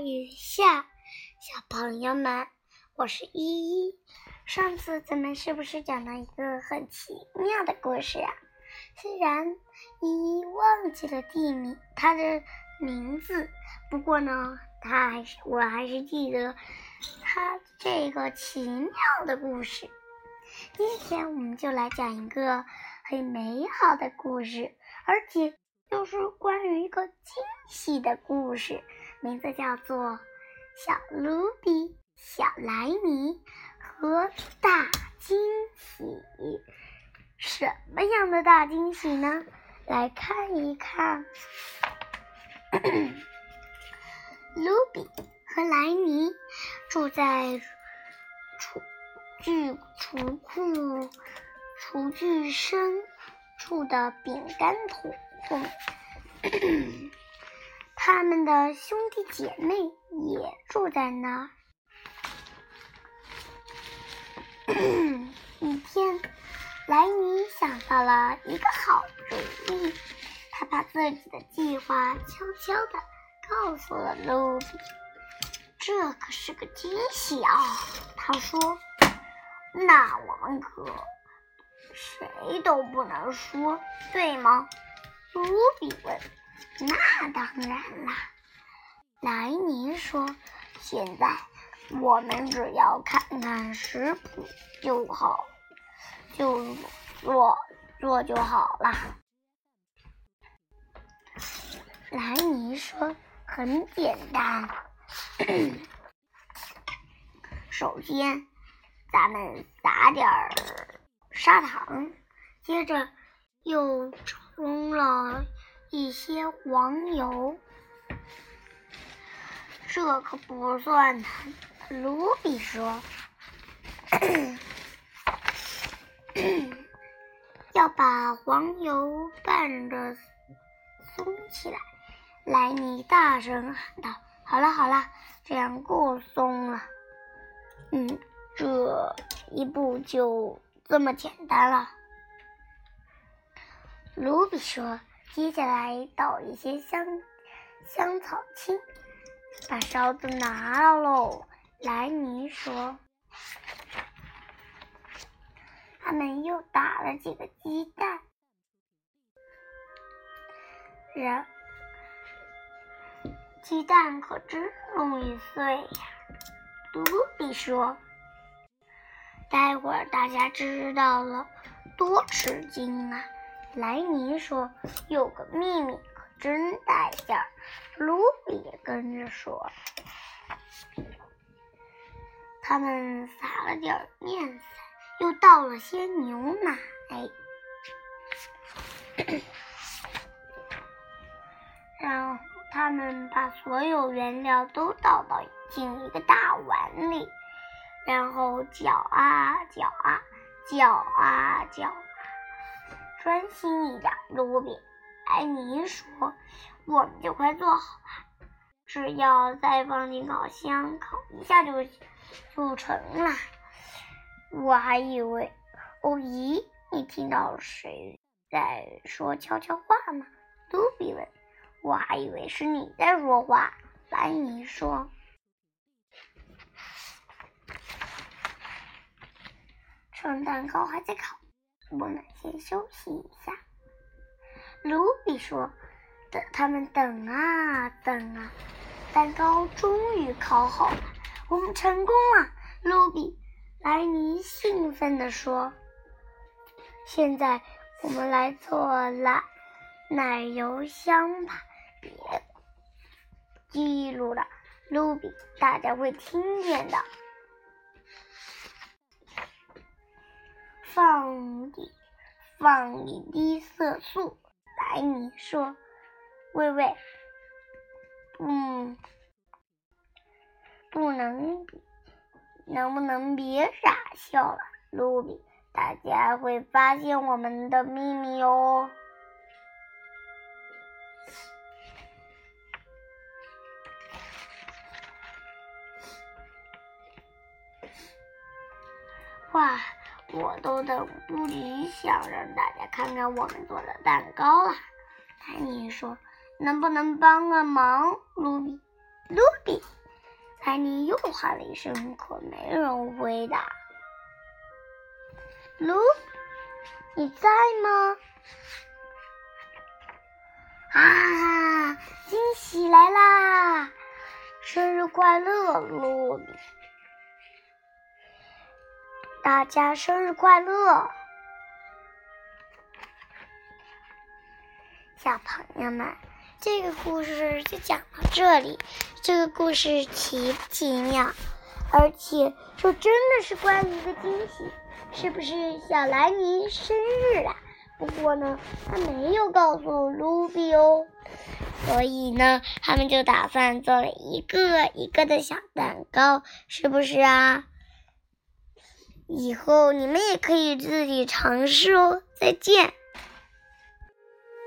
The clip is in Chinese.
雨下，小朋友们，我是依依。上次咱们是不是讲了一个很奇妙的故事啊？虽然依依忘记了地名，它的名字，不过呢，它还是我还是记得它这个奇妙的故事。今天我们就来讲一个很美好的故事，而且。就是关于一个惊喜的故事，名字叫做《小卢比、小莱尼和大惊喜》。什么样的大惊喜呢？来看一看。卢比和莱尼住在厨具厨库厨具深处的饼干桶。他们的兄弟姐妹也住在那儿。一天，莱尼想到了一个好主意，他把自己的计划悄悄的告诉了卢比。这可是个惊喜啊！他说：“那我们可谁都不能说，对吗？”卢比问：“那当然啦。”莱尼说：“现在我们只要看看食谱就好，就做做就好了。”莱尼说：“很简单，首先咱们撒点儿砂糖，接着又。”冲了一些黄油，这可不算难。卢比说：“要把黄油拌着松起来。”莱尼大声喊道：“好了好了，这样够松了。嗯，这一步就这么简单了。”卢比说：“接下来倒一些香香草青，把勺子拿了喽。”莱尼说：“他们又打了几个鸡蛋，然鸡蛋可真容易碎呀。”卢比说：“待会儿大家知道了，多吃惊啊！”莱尼说：“有个秘密可真带劲儿。”卢比也跟着说：“他们撒了点面粉，又倒了些牛奶，然后他们把所有原料都倒到进一个大碗里，然后搅啊搅啊，搅啊搅。”专心一点，卢比。艾尼说：“我们就快做好了，只要再放进烤箱烤一下就就成了。”我还以为……哦咦，你听到谁在说悄悄话吗？卢比问。我还以为是你在说话。莱尼说：“趁蛋糕还在烤。”我们先休息一下，卢比说：“等他们等啊等啊，蛋糕终于烤好了，我们成功了。”卢比莱尼兴奋地说：“现在我们来做奶奶油香吧，别记录了，卢比，大家会听见的。”放一放一滴色素，白尼说：“喂喂，嗯，不能，能不能别傻笑了，卢比？大家会发现我们的秘密哦。”哇！我都等不及想让大家看看我们做的蛋糕了。丹尼说：“能不能帮个忙，卢比？”卢比。丹尼又喊了一声，可没人回答。卢，你在吗？啊，惊喜来啦！生日快乐，卢比！大家生日快乐！小朋友们，这个故事就讲到这里。这个故事奇不奇妙？而且这真的是关于一个惊喜，是不是小莱尼生日了？不过呢，他没有告诉卢比哦。所以呢，他们就打算做了一个一个的小蛋糕，是不是啊？以后你们也可以自己尝试哦。再见。